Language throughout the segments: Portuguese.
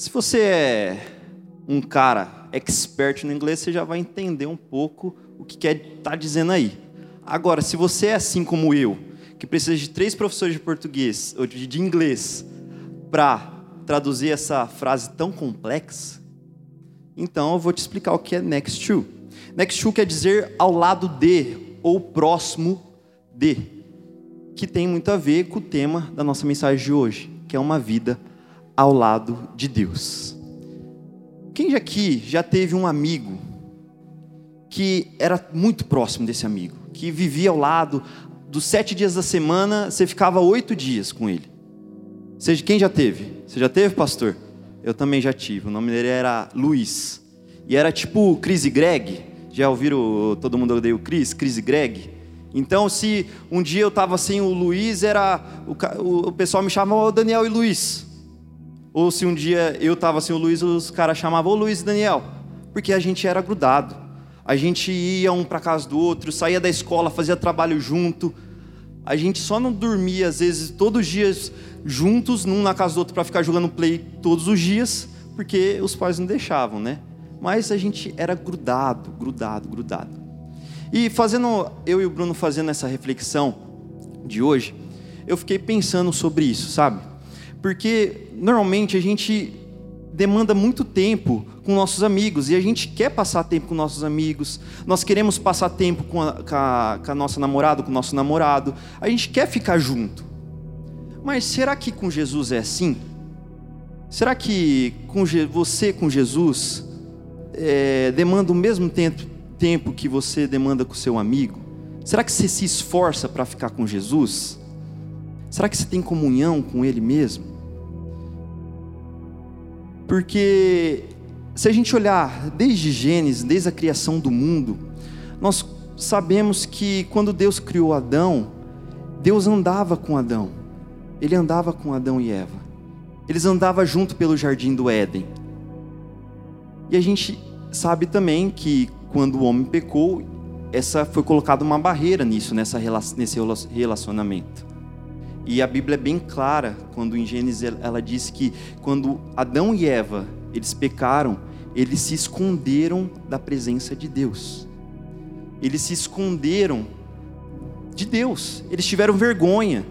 Se você é um cara expert no inglês, você já vai entender um pouco o que quer tá dizendo aí. Agora, se você é assim como eu, que precisa de três professores de português ou de inglês para traduzir essa frase tão complexa, então eu vou te explicar o que é next to. Next to quer dizer ao lado de ou próximo de, que tem muito a ver com o tema da nossa mensagem de hoje, que é uma vida ao lado de Deus. Quem aqui já teve um amigo que era muito próximo desse amigo, que vivia ao lado, dos sete dias da semana, você ficava oito dias com ele? Seja quem já teve? Você já teve, pastor? Eu também já tive. O nome dele era Luiz. E era tipo Chris e Greg. Já ouviram todo mundo odeia o Chris? Chris e Greg? Então, se um dia eu estava sem o Luiz, era o, o pessoal me chamava Daniel e Luiz. Ou se um dia eu estava sem o Luiz, os caras chamavam o Luiz e Daniel, porque a gente era grudado. A gente ia um para casa do outro, saía da escola, fazia trabalho junto. A gente só não dormia, às vezes, todos os dias juntos, num na casa do outro, para ficar jogando play todos os dias, porque os pais não deixavam, né? Mas a gente era grudado, grudado, grudado. E fazendo, eu e o Bruno fazendo essa reflexão de hoje, eu fiquei pensando sobre isso, sabe? Porque normalmente a gente demanda muito tempo com nossos amigos e a gente quer passar tempo com nossos amigos, nós queremos passar tempo com a, com a, com a nossa namorada, com o nosso namorado, a gente quer ficar junto. Mas será que com Jesus é assim? Será que com você com Jesus é, demanda o mesmo tempo, tempo que você demanda com seu amigo? Será que você se esforça para ficar com Jesus? Será que você tem comunhão com Ele mesmo? Porque se a gente olhar desde Gênesis, desde a criação do mundo, nós sabemos que quando Deus criou Adão, Deus andava com Adão. Ele andava com Adão e Eva. Eles andavam junto pelo jardim do Éden. E a gente sabe também que quando o homem pecou, essa foi colocada uma barreira nisso, nessa, nesse relacionamento. E a Bíblia é bem clara quando em Gênesis ela diz que quando Adão e Eva eles pecaram, eles se esconderam da presença de Deus. Eles se esconderam de Deus. Eles tiveram vergonha.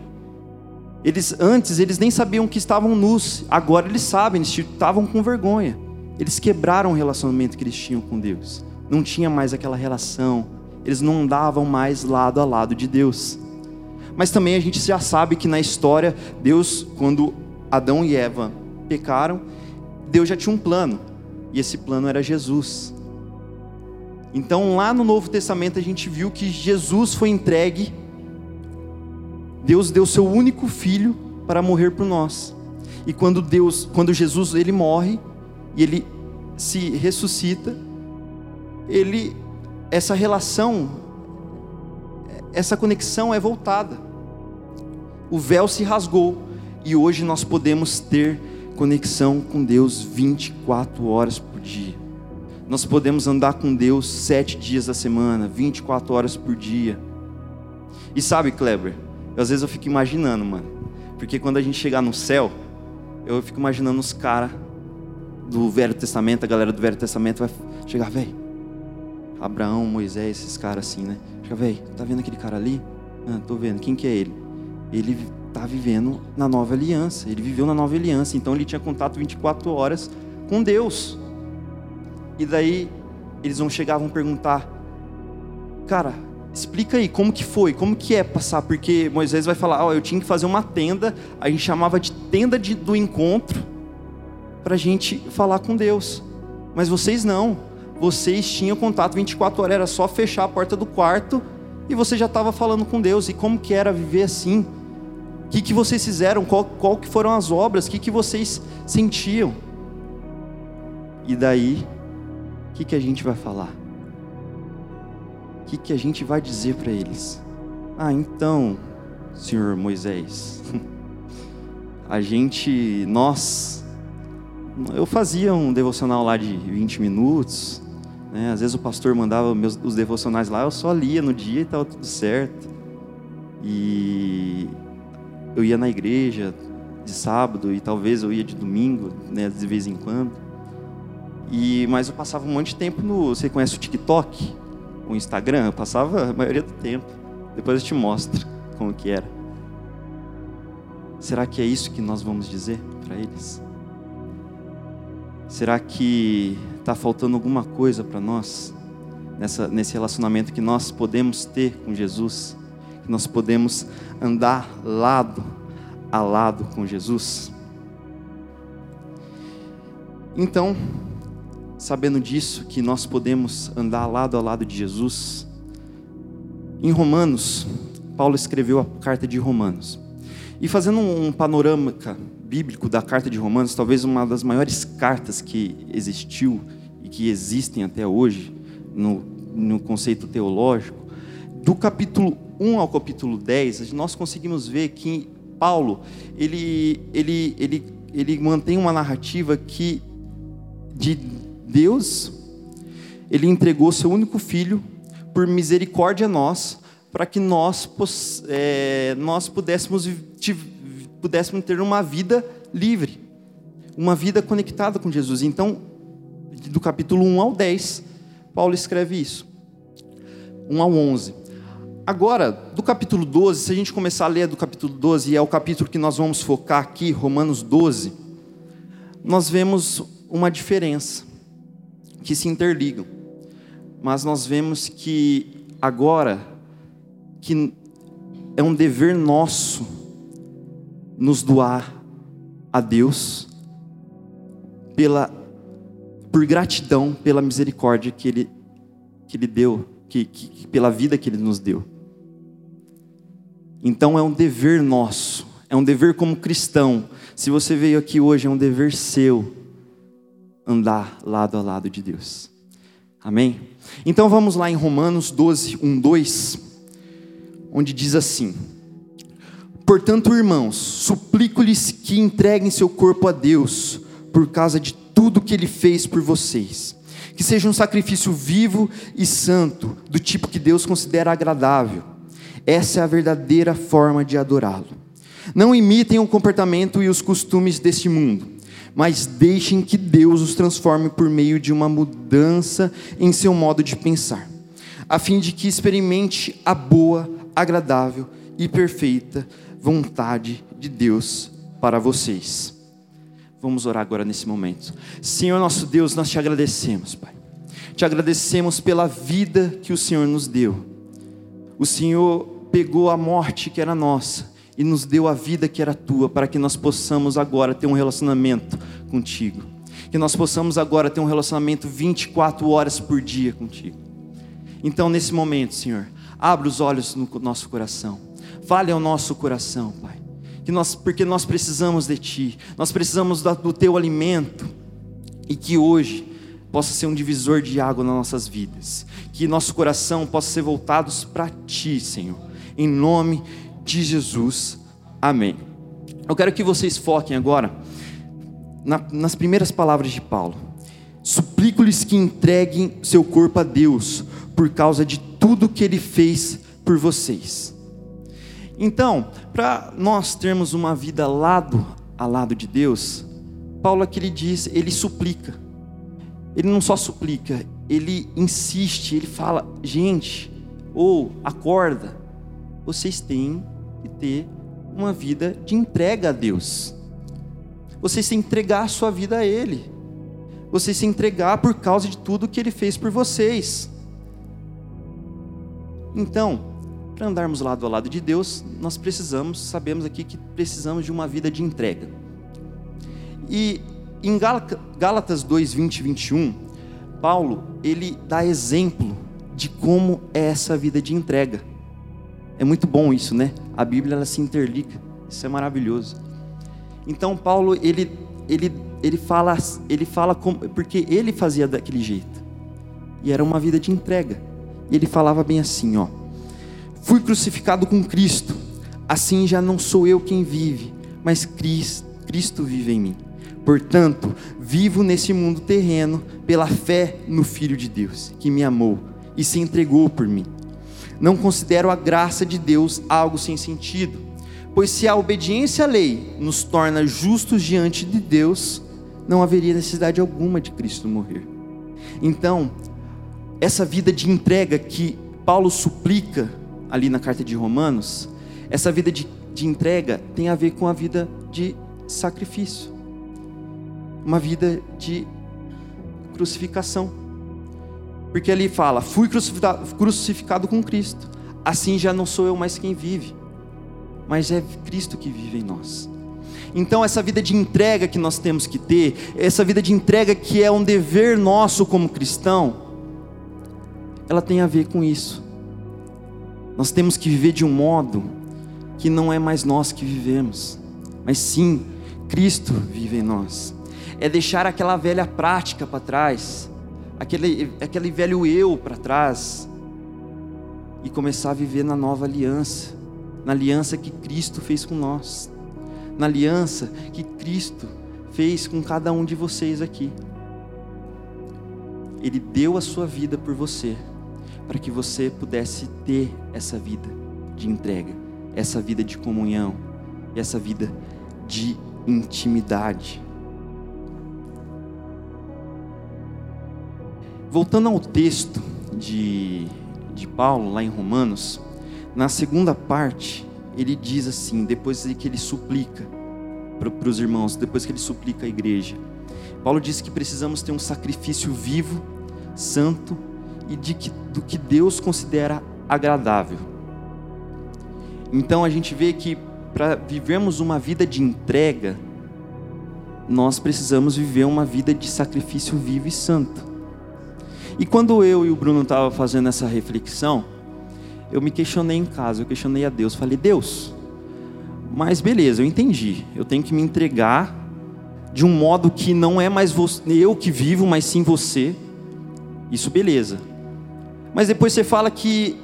Eles antes eles nem sabiam que estavam nus. Agora eles sabem, eles estavam com vergonha. Eles quebraram o relacionamento que eles tinham com Deus. Não tinha mais aquela relação. Eles não andavam mais lado a lado de Deus. Mas também a gente já sabe que na história, Deus, quando Adão e Eva pecaram, Deus já tinha um plano, e esse plano era Jesus. Então, lá no Novo Testamento, a gente viu que Jesus foi entregue, Deus deu seu único filho para morrer por nós. E quando Deus, quando Jesus ele morre e ele se ressuscita, ele essa relação, essa conexão é voltada o véu se rasgou e hoje nós podemos ter conexão com Deus 24 horas por dia. Nós podemos andar com Deus sete dias da semana, 24 horas por dia. E sabe, Kleber, às vezes eu fico imaginando, mano, porque quando a gente chegar no céu, eu fico imaginando os caras do Velho Testamento, a galera do Velho Testamento vai chegar, velho. Abraão, Moisés, esses caras assim, né? Chega, velho, tá vendo aquele cara ali? Ah, tô vendo. Quem que é ele? Ele está vivendo na nova aliança. Ele viveu na nova aliança, então ele tinha contato 24 horas com Deus. E daí eles vão chegar, vão perguntar, cara, explica aí como que foi, como que é passar, porque Moisés vai falar, ó, oh, eu tinha que fazer uma tenda, a gente chamava de tenda de, do encontro para a gente falar com Deus. Mas vocês não, vocês tinham contato 24 horas, era só fechar a porta do quarto e você já estava falando com Deus. E como que era viver assim? O que, que vocês fizeram? Qual, qual que foram as obras? O que, que vocês sentiam? E daí, o que, que a gente vai falar? O que, que a gente vai dizer para eles? Ah, então, senhor Moisés, a gente, nós, eu fazia um devocional lá de 20 minutos, né? às vezes o pastor mandava meus, os devocionais lá, eu só lia no dia e estava tudo certo. E eu ia na igreja de sábado e talvez eu ia de domingo, né, de vez em quando. E mas eu passava um monte de tempo no, você conhece o TikTok, o Instagram, eu passava a maioria do tempo. Depois eu te mostro como que era. Será que é isso que nós vamos dizer para eles? Será que está faltando alguma coisa para nós nessa, nesse relacionamento que nós podemos ter com Jesus? Nós podemos andar lado a lado com Jesus? Então, sabendo disso, que nós podemos andar lado a lado de Jesus, em Romanos, Paulo escreveu a carta de Romanos. E fazendo um panorama bíblico da carta de Romanos, talvez uma das maiores cartas que existiu e que existem até hoje no, no conceito teológico, do capítulo 1 ao capítulo 10, nós conseguimos ver que Paulo, ele, ele, ele, ele mantém uma narrativa que de Deus, ele entregou seu único filho por misericórdia a nós, para que nós, é, nós pudéssemos, pudéssemos ter uma vida livre, uma vida conectada com Jesus. Então, do capítulo 1 ao 10, Paulo escreve isso. 1 ao 11. Agora, do capítulo 12, se a gente começar a ler do capítulo 12, e é o capítulo que nós vamos focar aqui, Romanos 12, nós vemos uma diferença, que se interligam. Mas nós vemos que agora que é um dever nosso nos doar a Deus pela por gratidão pela misericórdia que ele que ele deu, que, que pela vida que ele nos deu. Então é um dever nosso, é um dever como cristão. Se você veio aqui hoje, é um dever seu andar lado a lado de Deus. Amém? Então vamos lá em Romanos 12, 1, 2 onde diz assim: Portanto, irmãos, suplico-lhes que entreguem seu corpo a Deus, por causa de tudo que ele fez por vocês. Que seja um sacrifício vivo e santo, do tipo que Deus considera agradável. Essa é a verdadeira forma de adorá-lo. Não imitem o comportamento e os costumes deste mundo, mas deixem que Deus os transforme por meio de uma mudança em seu modo de pensar, a fim de que experimente a boa, agradável e perfeita vontade de Deus para vocês. Vamos orar agora nesse momento. Senhor nosso Deus, nós te agradecemos, Pai. Te agradecemos pela vida que o Senhor nos deu. O Senhor pegou a morte que era nossa e nos deu a vida que era tua, para que nós possamos agora ter um relacionamento contigo. Que nós possamos agora ter um relacionamento 24 horas por dia contigo. Então, nesse momento, Senhor, Abra os olhos no nosso coração. Fale ao nosso coração, Pai. Que nós, porque nós precisamos de Ti. Nós precisamos do Teu alimento. E que hoje possa ser um divisor de água nas nossas vidas. Que nosso coração possa ser voltados para Ti, Senhor. Em nome de Jesus. Amém. Eu quero que vocês foquem agora na, nas primeiras palavras de Paulo. Suplico-lhes que entreguem seu corpo a Deus por causa de tudo que ele fez por vocês. Então, para nós termos uma vida lado a lado de Deus, Paulo aqui ele diz, ele suplica. Ele não só suplica, ele insiste, ele fala: gente, ou acorda, vocês têm que ter uma vida de entrega a Deus. Vocês têm que entregar a sua vida a Ele. Vocês que entregar por causa de tudo que Ele fez por vocês. Então, para andarmos lado a lado de Deus, nós precisamos, sabemos aqui que precisamos de uma vida de entrega. E em Gálatas 2, 20 e 21, Paulo, ele dá exemplo de como é essa vida de entrega. É muito bom isso, né? A Bíblia ela se interliga. Isso é maravilhoso. Então Paulo, ele ele ele fala, ele fala como, porque ele fazia daquele jeito. E era uma vida de entrega. E ele falava bem assim, ó: Fui crucificado com Cristo. Assim já não sou eu quem vive, mas Cristo, Cristo vive em mim. Portanto, vivo nesse mundo terreno pela fé no Filho de Deus, que me amou e se entregou por mim. Não considero a graça de Deus algo sem sentido, pois se a obediência à lei nos torna justos diante de Deus, não haveria necessidade alguma de Cristo morrer. Então, essa vida de entrega que Paulo suplica ali na carta de Romanos, essa vida de, de entrega tem a ver com a vida de sacrifício, uma vida de crucificação. Porque ali fala: fui crucificado, crucificado com Cristo, assim já não sou eu mais quem vive, mas é Cristo que vive em nós. Então, essa vida de entrega que nós temos que ter, essa vida de entrega que é um dever nosso como cristão, ela tem a ver com isso. Nós temos que viver de um modo que não é mais nós que vivemos, mas sim Cristo vive em nós. É deixar aquela velha prática para trás, aquele, aquele velho eu para trás, e começar a viver na nova aliança, na aliança que Cristo fez com nós, na aliança que Cristo fez com cada um de vocês aqui. Ele deu a sua vida por você para que você pudesse ter essa vida de entrega, essa vida de comunhão essa vida de intimidade. Voltando ao texto de, de Paulo, lá em Romanos, na segunda parte, ele diz assim, depois que ele suplica para os irmãos, depois que ele suplica a igreja, Paulo diz que precisamos ter um sacrifício vivo, santo e de que, do que Deus considera agradável. Então a gente vê que para vivermos uma vida de entrega, nós precisamos viver uma vida de sacrifício vivo e santo. E quando eu e o Bruno estavam fazendo essa reflexão, eu me questionei em casa, eu questionei a Deus, falei, Deus, mas beleza, eu entendi, eu tenho que me entregar de um modo que não é mais eu que vivo, mas sim você. Isso beleza. Mas depois você fala que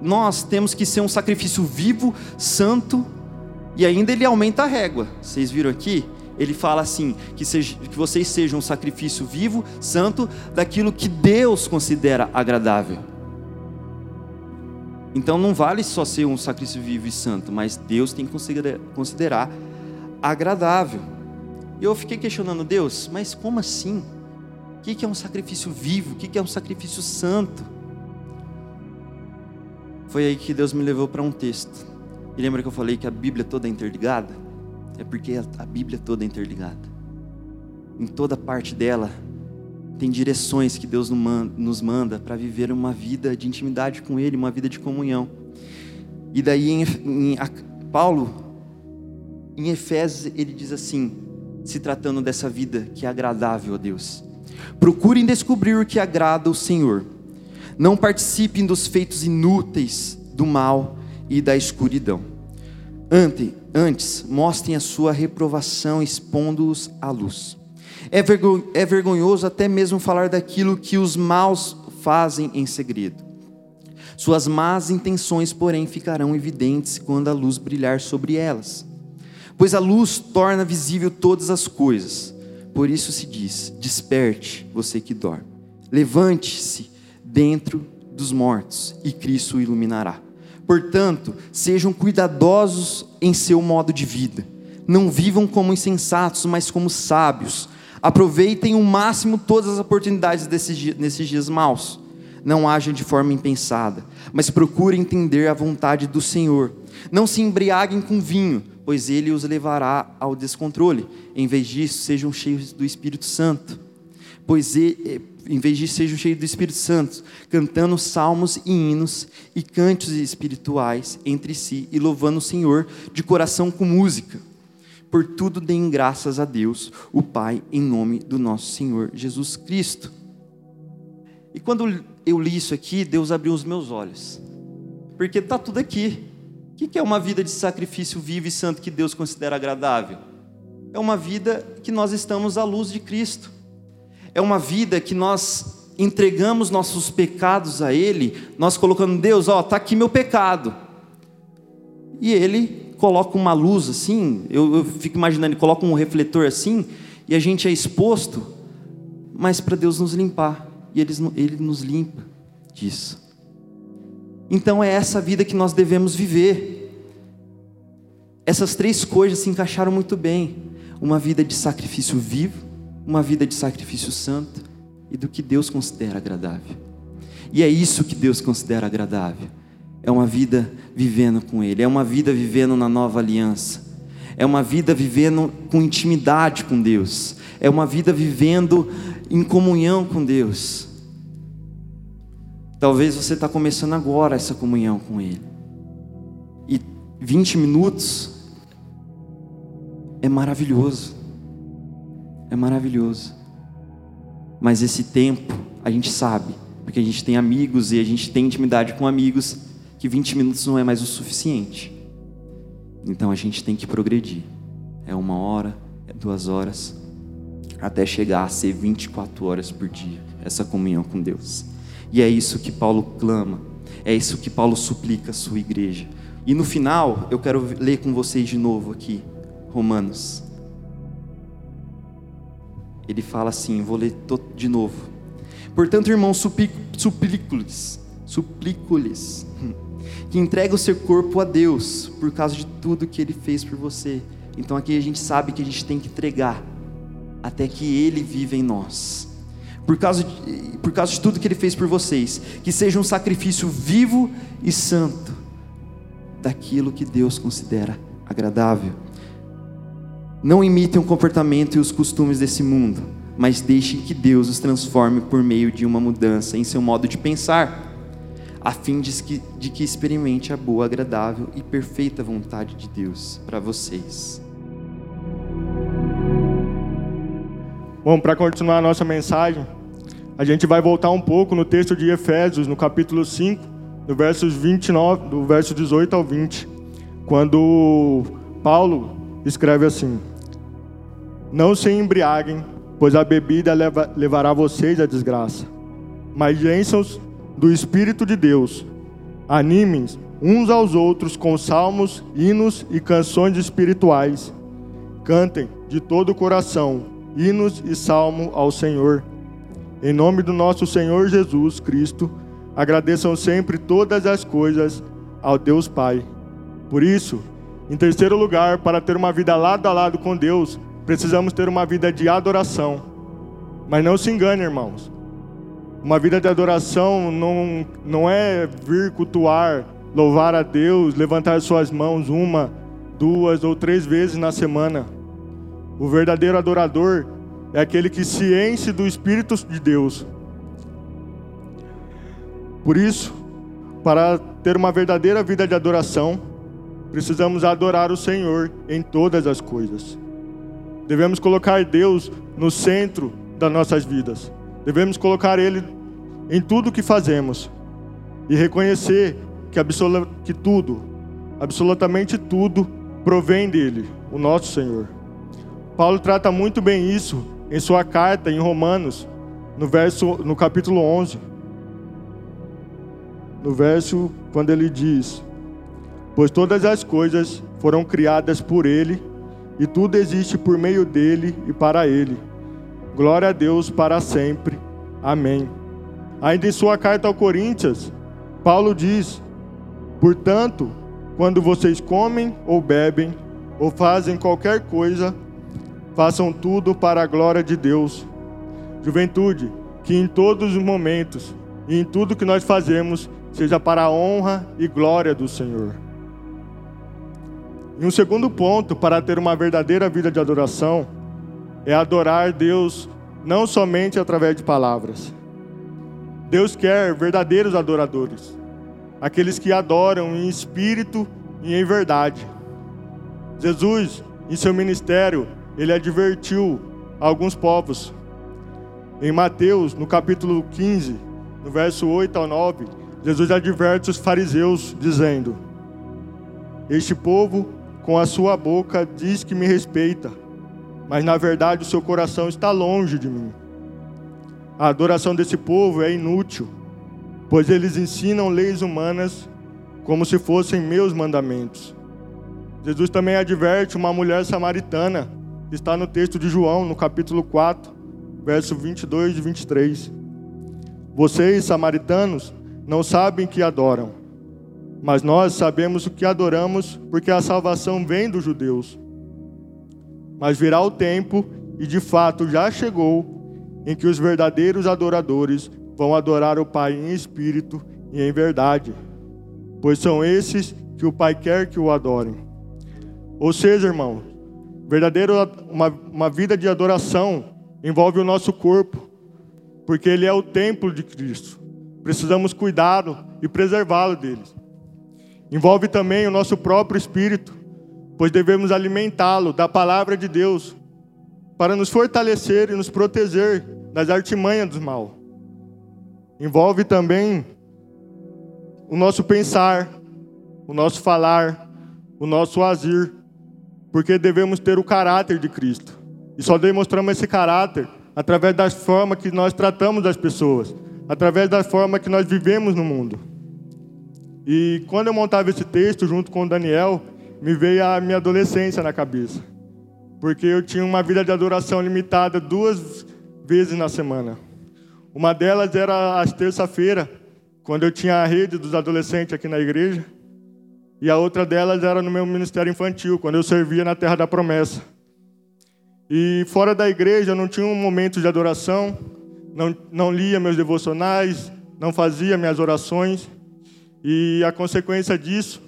nós temos que ser um sacrifício vivo, santo, e ainda ele aumenta a régua. Vocês viram aqui? Ele fala assim: que, seja, que vocês sejam um sacrifício vivo, santo, daquilo que Deus considera agradável. Então não vale só ser um sacrifício vivo e santo, mas Deus tem que considerar agradável. E eu fiquei questionando Deus, mas como assim? O que é um sacrifício vivo? O que é um sacrifício santo? Foi aí que Deus me levou para um texto. E lembra que eu falei que a Bíblia toda é interligada? É porque a Bíblia toda é interligada. Em toda parte dela tem direções que Deus nos manda para viver uma vida de intimidade com Ele, uma vida de comunhão. E daí em, em a, Paulo, em Efésios, ele diz assim, se tratando dessa vida que é agradável a Deus: procurem descobrir o que agrada ao Senhor não participem dos feitos inúteis do mal e da escuridão. Antes, antes mostrem a sua reprovação expondo-os à luz. É, é vergonhoso até mesmo falar daquilo que os maus fazem em segredo. Suas más intenções, porém, ficarão evidentes quando a luz brilhar sobre elas. Pois a luz torna visível todas as coisas. Por isso se diz: desperte, você que dorme. Levante-se dentro dos mortos, e Cristo o iluminará. Portanto, sejam cuidadosos em seu modo de vida. Não vivam como insensatos, mas como sábios. Aproveitem o máximo todas as oportunidades desses, nesses dias maus. Não ajam de forma impensada, mas procurem entender a vontade do Senhor. Não se embriaguem com vinho, pois ele os levará ao descontrole. Em vez disso, sejam cheios do Espírito Santo. Pois ele, em vez de sejam cheios do Espírito Santo, cantando salmos e hinos e cantos espirituais entre si e louvando o Senhor de coração com música. Por tudo deem graças a Deus, o Pai, em nome do nosso Senhor Jesus Cristo. E quando eu li isso aqui, Deus abriu os meus olhos, porque está tudo aqui. O que é uma vida de sacrifício vivo e santo que Deus considera agradável? é uma vida que nós estamos à luz de Cristo. É uma vida que nós entregamos nossos pecados a Ele, nós colocando, Deus, ó, tá aqui meu pecado. E Ele coloca uma luz assim, eu, eu fico imaginando, ele coloca um refletor assim, e a gente é exposto, mas para Deus nos limpar, e ele, ele nos limpa disso. Então é essa vida que nós devemos viver. Essas três coisas se encaixaram muito bem: uma vida de sacrifício vivo, uma vida de sacrifício santo e do que Deus considera agradável. E é isso que Deus considera agradável. É uma vida vivendo com Ele, é uma vida vivendo na nova aliança, é uma vida vivendo com intimidade com Deus, é uma vida vivendo em comunhão com Deus. Talvez você está começando agora essa comunhão com Ele. E 20 minutos é maravilhoso. É maravilhoso. Mas esse tempo, a gente sabe, porque a gente tem amigos e a gente tem intimidade com amigos, que 20 minutos não é mais o suficiente. Então a gente tem que progredir. É uma hora, é duas horas, até chegar a ser 24 horas por dia, essa comunhão com Deus. E é isso que Paulo clama, é isso que Paulo suplica à sua igreja. E no final, eu quero ler com vocês de novo aqui, Romanos. Ele fala assim, vou ler de novo. Portanto, irmãos, suplico-lhes, suplico-lhes, que entregue o seu corpo a Deus, por causa de tudo que Ele fez por você. Então aqui a gente sabe que a gente tem que entregar, até que Ele viva em nós por causa, de, por causa de tudo que Ele fez por vocês, que seja um sacrifício vivo e santo, daquilo que Deus considera agradável. Não imitem o comportamento e os costumes desse mundo, mas deixem que Deus os transforme por meio de uma mudança em seu modo de pensar, a fim de que, de que experimente a boa, agradável e perfeita vontade de Deus para vocês. Bom, para continuar a nossa mensagem, a gente vai voltar um pouco no texto de Efésios, no capítulo 5, do versos 29, do verso 18 ao 20, quando Paulo escreve assim: Não se embriaguem, pois a bebida leva, levará vocês à desgraça. Mas bênçãos do Espírito de Deus. Animem uns aos outros com salmos, hinos e canções espirituais. Cantem de todo o coração hinos e salmo ao Senhor. Em nome do nosso Senhor Jesus Cristo, agradeçam sempre todas as coisas ao Deus Pai. Por isso, em terceiro lugar, para ter uma vida lado a lado com Deus, precisamos ter uma vida de adoração. Mas não se engane, irmãos. Uma vida de adoração não, não é vir cultuar, louvar a Deus, levantar suas mãos uma, duas ou três vezes na semana. O verdadeiro adorador é aquele que se enche do Espírito de Deus. Por isso, para ter uma verdadeira vida de adoração, precisamos adorar o Senhor em todas as coisas. Devemos colocar Deus no centro das nossas vidas. Devemos colocar Ele em tudo que fazemos e reconhecer que, que tudo, absolutamente tudo, provém dele, o nosso Senhor. Paulo trata muito bem isso em sua carta em Romanos, no verso no capítulo 11. No verso quando ele diz: Pois todas as coisas foram criadas por ele, e tudo existe por meio dele e para ele. Glória a Deus para sempre. Amém. Ainda em sua carta ao Coríntios, Paulo diz: Portanto, quando vocês comem ou bebem ou fazem qualquer coisa, façam tudo para a glória de Deus. Juventude, que em todos os momentos e em tudo que nós fazemos seja para a honra e glória do Senhor. E um segundo ponto para ter uma verdadeira vida de adoração é adorar Deus não somente através de palavras. Deus quer verdadeiros adoradores, aqueles que adoram em espírito e em verdade. Jesus, em seu ministério, ele advertiu alguns povos. Em Mateus, no capítulo 15, no verso 8 ao 9, Jesus adverte os fariseus, dizendo: Este povo, com a sua boca, diz que me respeita, mas na verdade o seu coração está longe de mim. A adoração desse povo é inútil, pois eles ensinam leis humanas como se fossem meus mandamentos. Jesus também adverte uma mulher samaritana, está no texto de João, no capítulo 4, verso 22 e 23. Vocês, samaritanos, não sabem que adoram, mas nós sabemos o que adoramos, porque a salvação vem dos judeus. Mas virá o tempo, e de fato já chegou, em que os verdadeiros adoradores vão adorar o Pai em espírito e em verdade, pois são esses que o Pai quer que o adorem. Ou seja, irmão, verdadeiro uma, uma vida de adoração envolve o nosso corpo, porque ele é o templo de Cristo. Precisamos cuidá-lo e preservá-lo deles. Envolve também o nosso próprio espírito, pois devemos alimentá-lo da palavra de Deus para nos fortalecer e nos proteger das artimanhas do mal. Envolve também o nosso pensar, o nosso falar, o nosso agir, porque devemos ter o caráter de Cristo. E só demonstramos esse caráter através das formas que nós tratamos das pessoas, através da forma que nós vivemos no mundo. E quando eu montava esse texto junto com o Daniel, me veio a minha adolescência na cabeça porque eu tinha uma vida de adoração limitada duas vezes na semana. Uma delas era às terça-feira, quando eu tinha a rede dos adolescentes aqui na igreja, e a outra delas era no meu ministério infantil, quando eu servia na Terra da Promessa. E fora da igreja eu não tinha um momento de adoração, não, não lia meus devocionais, não fazia minhas orações, e a consequência disso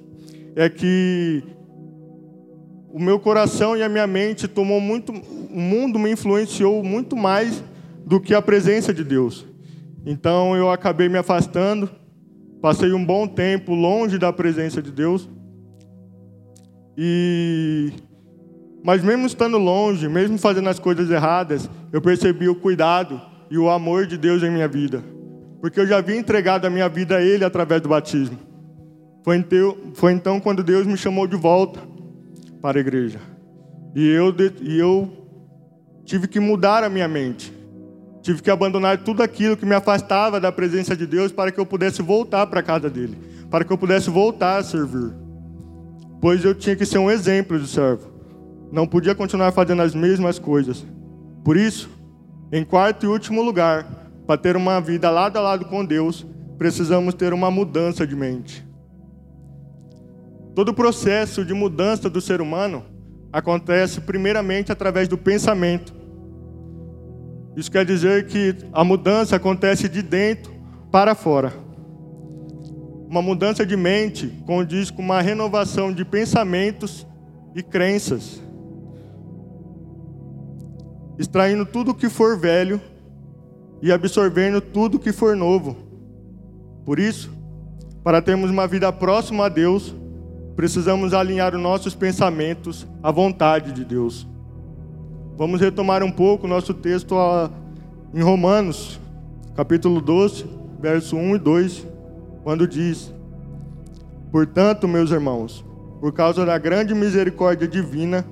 é que o meu coração e a minha mente tomou muito, o mundo me influenciou muito mais do que a presença de Deus. Então eu acabei me afastando, passei um bom tempo longe da presença de Deus. E mas mesmo estando longe, mesmo fazendo as coisas erradas, eu percebi o cuidado e o amor de Deus em minha vida. Porque eu já havia entregado a minha vida a Ele através do batismo. Foi então, quando Deus me chamou de volta para a igreja. E eu, e eu tive que mudar a minha mente. Tive que abandonar tudo aquilo que me afastava da presença de Deus para que eu pudesse voltar para a casa dele, para que eu pudesse voltar a servir. Pois eu tinha que ser um exemplo de servo. Não podia continuar fazendo as mesmas coisas. Por isso, em quarto e último lugar, para ter uma vida lado a lado com Deus, precisamos ter uma mudança de mente. Todo o processo de mudança do ser humano acontece primeiramente através do pensamento. Isso quer dizer que a mudança acontece de dentro para fora. Uma mudança de mente condiz com uma renovação de pensamentos e crenças, extraindo tudo o que for velho e absorvendo tudo que for novo. Por isso, para termos uma vida próxima a Deus, precisamos alinhar os nossos pensamentos à vontade de Deus. Vamos retomar um pouco o nosso texto em Romanos, capítulo 12, verso 1 e 2, quando diz: Portanto, meus irmãos, por causa da grande misericórdia divina,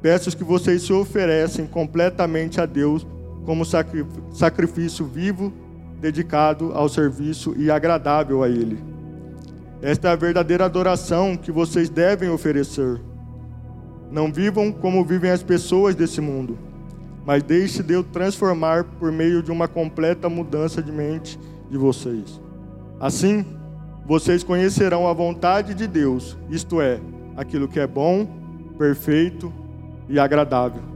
peço que vocês se oferecem completamente a Deus como sacrifício vivo, dedicado ao serviço e agradável a Ele esta é a verdadeira adoração que vocês devem oferecer. Não vivam como vivem as pessoas desse mundo, mas deixe Deus transformar por meio de uma completa mudança de mente de vocês. Assim, vocês conhecerão a vontade de Deus, isto é, aquilo que é bom, perfeito e agradável.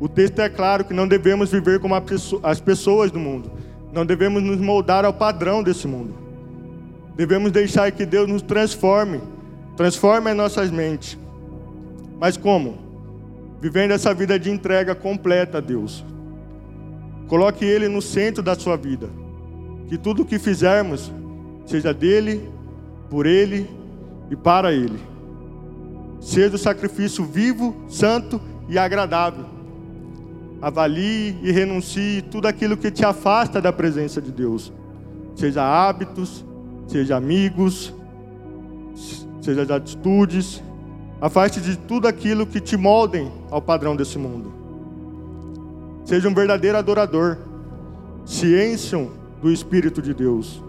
O texto é claro que não devemos viver como as pessoas do mundo, não devemos nos moldar ao padrão desse mundo. Devemos deixar que Deus nos transforme, transforme as nossas mentes. Mas como? Vivendo essa vida de entrega completa a Deus. Coloque Ele no centro da sua vida. Que tudo o que fizermos seja dele, por Ele e para Ele. Seja o sacrifício vivo, santo e agradável. Avalie e renuncie tudo aquilo que te afasta da presença de Deus. Seja hábitos, seja amigos, seja de atitudes. Afaste de tudo aquilo que te moldem ao padrão desse mundo. Seja um verdadeiro adorador. Se encham do Espírito de Deus,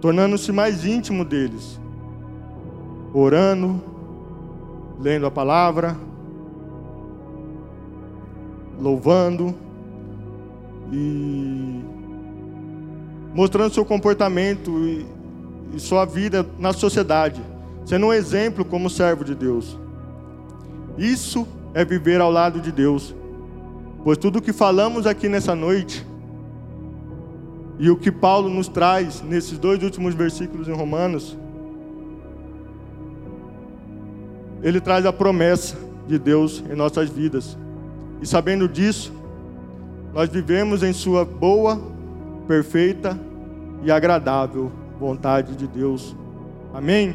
tornando-se mais íntimo deles, orando, lendo a palavra, louvando e mostrando seu comportamento e, e sua vida na sociedade, sendo um exemplo como servo de Deus. Isso é viver ao lado de Deus, pois tudo o que falamos aqui nessa noite e o que Paulo nos traz nesses dois últimos versículos em Romanos, ele traz a promessa de Deus em nossas vidas. E sabendo disso, nós vivemos em Sua boa, perfeita e agradável vontade de Deus. Amém?